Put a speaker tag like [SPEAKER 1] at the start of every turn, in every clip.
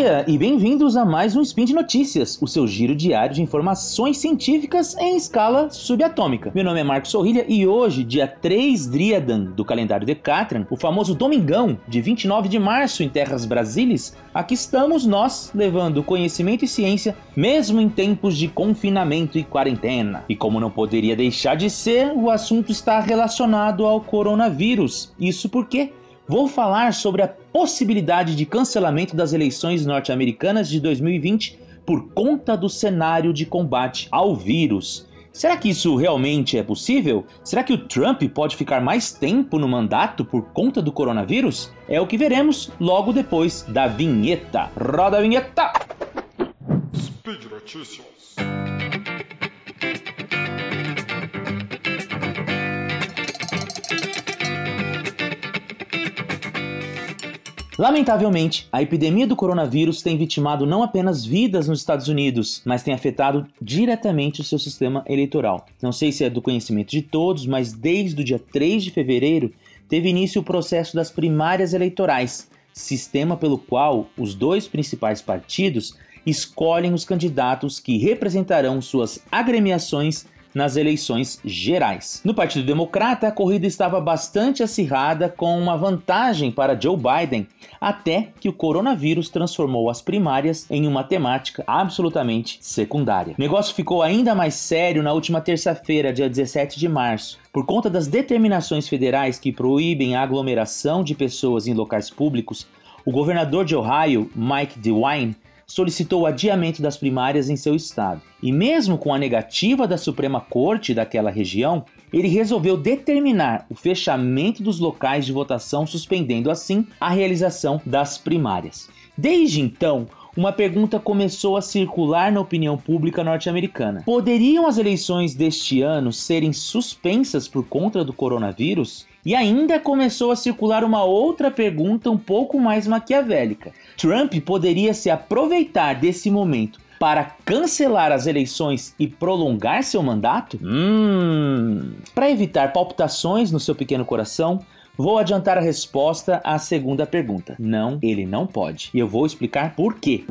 [SPEAKER 1] dia e bem-vindos a mais um Spin de Notícias, o seu giro diário de informações científicas em escala subatômica. Meu nome é Marcos Sorrilha e hoje, dia 3 Driadan do calendário Decatran, o famoso domingão de 29 de março em terras brasileiras, aqui estamos nós levando conhecimento e ciência mesmo em tempos de confinamento e quarentena. E como não poderia deixar de ser, o assunto está relacionado ao coronavírus. Isso porque vou falar sobre a possibilidade de cancelamento das eleições norte-americanas de 2020 por conta do cenário de combate ao vírus. Será que isso realmente é possível? Será que o Trump pode ficar mais tempo no mandato por conta do coronavírus? É o que veremos logo depois da vinheta. Roda a vinheta! Speed Notícias. Lamentavelmente, a epidemia do coronavírus tem vitimado não apenas vidas nos Estados Unidos, mas tem afetado diretamente o seu sistema eleitoral. Não sei se é do conhecimento de todos, mas desde o dia 3 de fevereiro teve início o processo das primárias eleitorais, sistema pelo qual os dois principais partidos escolhem os candidatos que representarão suas agremiações nas eleições gerais. No Partido Democrata, a corrida estava bastante acirrada, com uma vantagem para Joe Biden, até que o coronavírus transformou as primárias em uma temática absolutamente secundária. O negócio ficou ainda mais sério na última terça-feira, dia 17 de março, por conta das determinações federais que proíbem a aglomeração de pessoas em locais públicos. O governador de Ohio, Mike DeWine, solicitou o adiamento das primárias em seu estado. E mesmo com a negativa da Suprema Corte daquela região, ele resolveu determinar o fechamento dos locais de votação, suspendendo assim a realização das primárias. Desde então, uma pergunta começou a circular na opinião pública norte-americana: poderiam as eleições deste ano serem suspensas por conta do coronavírus? E ainda começou a circular uma outra pergunta um pouco mais maquiavélica: Trump poderia se aproveitar desse momento para cancelar as eleições e prolongar seu mandato? Hum. Para evitar palpitações no seu pequeno coração, Vou adiantar a resposta à segunda pergunta. Não, ele não pode. E eu vou explicar por quê.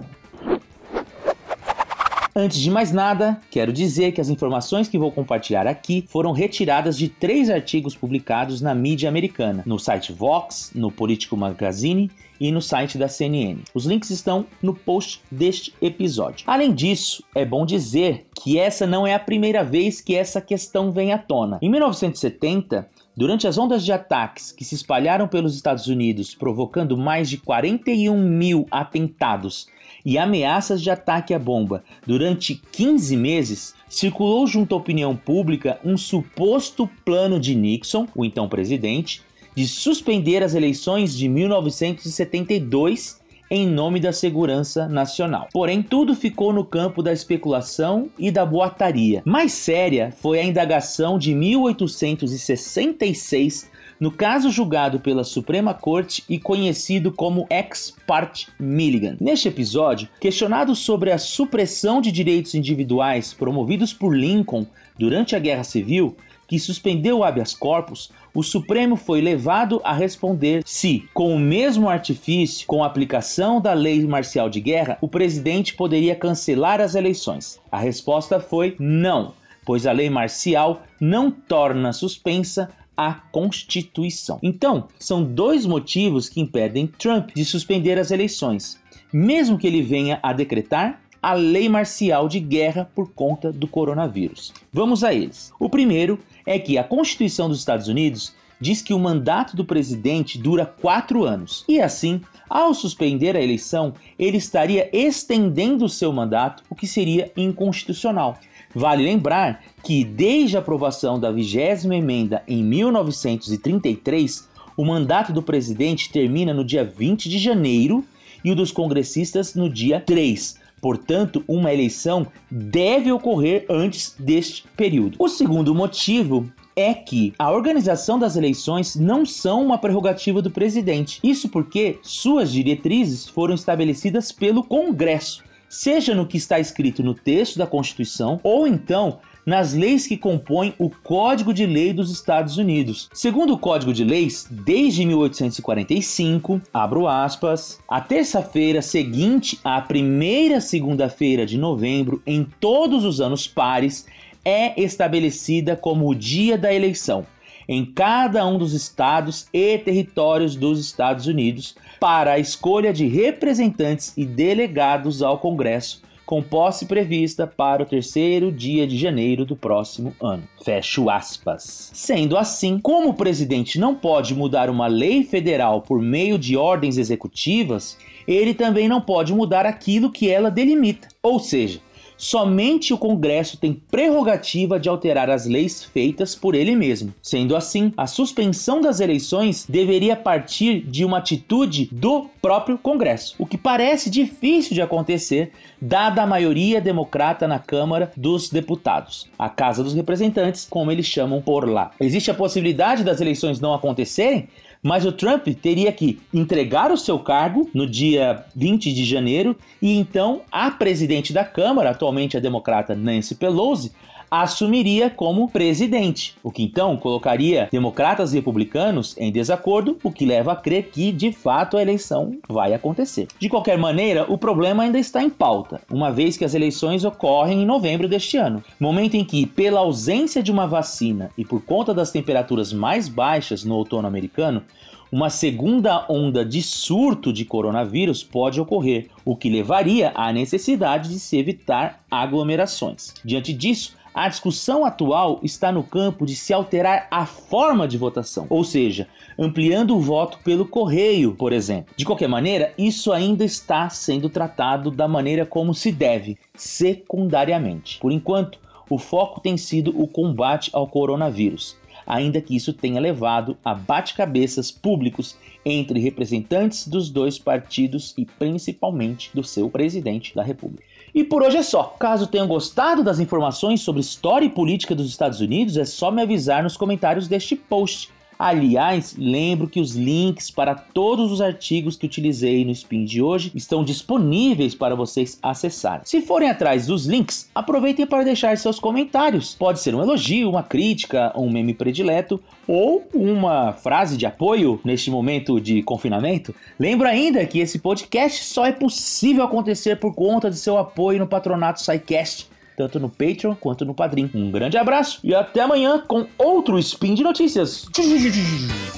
[SPEAKER 1] Antes de mais nada, quero dizer que as informações que vou compartilhar aqui foram retiradas de três artigos publicados na mídia americana, no site Vox, no Politico Magazine e no site da CNN. Os links estão no post deste episódio. Além disso, é bom dizer que essa não é a primeira vez que essa questão vem à tona. Em 1970, Durante as ondas de ataques que se espalharam pelos Estados Unidos, provocando mais de 41 mil atentados e ameaças de ataque à bomba. Durante 15 meses, circulou junto à opinião pública um suposto plano de Nixon, o então presidente, de suspender as eleições de 1972 em nome da segurança nacional. Porém, tudo ficou no campo da especulação e da boataria. Mais séria foi a indagação de 1866 no caso julgado pela Suprema Corte e conhecido como Ex parte Milligan. Neste episódio, questionado sobre a supressão de direitos individuais promovidos por Lincoln durante a Guerra Civil, que suspendeu o habeas corpus, o Supremo foi levado a responder se, com o mesmo artifício, com a aplicação da lei marcial de guerra, o presidente poderia cancelar as eleições. A resposta foi não, pois a lei marcial não torna suspensa a Constituição. Então, são dois motivos que impedem Trump de suspender as eleições, mesmo que ele venha a decretar a lei marcial de guerra por conta do coronavírus. Vamos a eles. O primeiro é que a Constituição dos Estados Unidos diz que o mandato do presidente dura quatro anos e assim, ao suspender a eleição, ele estaria estendendo o seu mandato, o que seria inconstitucional. Vale lembrar que, desde a aprovação da vigésima emenda em 1933, o mandato do presidente termina no dia 20 de janeiro e o dos congressistas no dia 3, Portanto, uma eleição deve ocorrer antes deste período. O segundo motivo é que a organização das eleições não são uma prerrogativa do presidente. Isso porque suas diretrizes foram estabelecidas pelo Congresso seja no que está escrito no texto da Constituição ou então nas leis que compõem o Código de Lei dos Estados Unidos. Segundo o Código de Leis, desde 1845, abro aspas, a terça-feira seguinte à primeira segunda-feira de novembro em todos os anos pares é estabelecida como o dia da eleição em cada um dos estados e territórios dos Estados Unidos para a escolha de representantes e delegados ao Congresso com posse prevista para o terceiro dia de janeiro do próximo ano. Fecho aspas. Sendo assim, como o presidente não pode mudar uma lei federal por meio de ordens executivas, ele também não pode mudar aquilo que ela delimita. Ou seja, somente o Congresso tem prerrogativa de alterar as leis feitas por ele mesmo. Sendo assim, a suspensão das eleições deveria partir de uma atitude do próprio Congresso, o que parece difícil de acontecer, dada a maioria democrata na Câmara dos Deputados, a Casa dos Representantes, como eles chamam por lá. Existe a possibilidade das eleições não acontecerem? Mas o Trump teria que entregar o seu cargo no dia 20 de janeiro e então a presidente da Câmara, atualmente a democrata Nancy Pelosi, assumiria como presidente, o que então colocaria democratas e republicanos em desacordo, o que leva a crer que de fato a eleição vai acontecer. De qualquer maneira, o problema ainda está em pauta, uma vez que as eleições ocorrem em novembro deste ano, momento em que, pela ausência de uma vacina e por conta das temperaturas mais baixas no outono americano, uma segunda onda de surto de coronavírus pode ocorrer, o que levaria à necessidade de se evitar aglomerações. Diante disso, a discussão atual está no campo de se alterar a forma de votação, ou seja, ampliando o voto pelo correio, por exemplo. De qualquer maneira, isso ainda está sendo tratado da maneira como se deve, secundariamente. Por enquanto, o foco tem sido o combate ao coronavírus, ainda que isso tenha levado a bate-cabeças públicos entre representantes dos dois partidos e principalmente do seu presidente da República. E por hoje é só. Caso tenham gostado das informações sobre história e política dos Estados Unidos, é só me avisar nos comentários deste post. Aliás, lembro que os links para todos os artigos que utilizei no Spin de hoje estão disponíveis para vocês acessarem. Se forem atrás dos links, aproveitem para deixar seus comentários. Pode ser um elogio, uma crítica, um meme predileto ou uma frase de apoio neste momento de confinamento. Lembro ainda que esse podcast só é possível acontecer por conta de seu apoio no patronato SciCast tanto no Patreon quanto no Padrim. Um grande abraço e até amanhã com outro Spin de Notícias.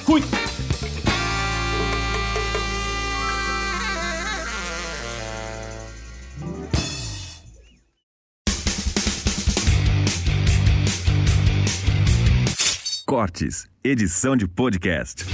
[SPEAKER 1] Fui!
[SPEAKER 2] Cortes, edição de podcast.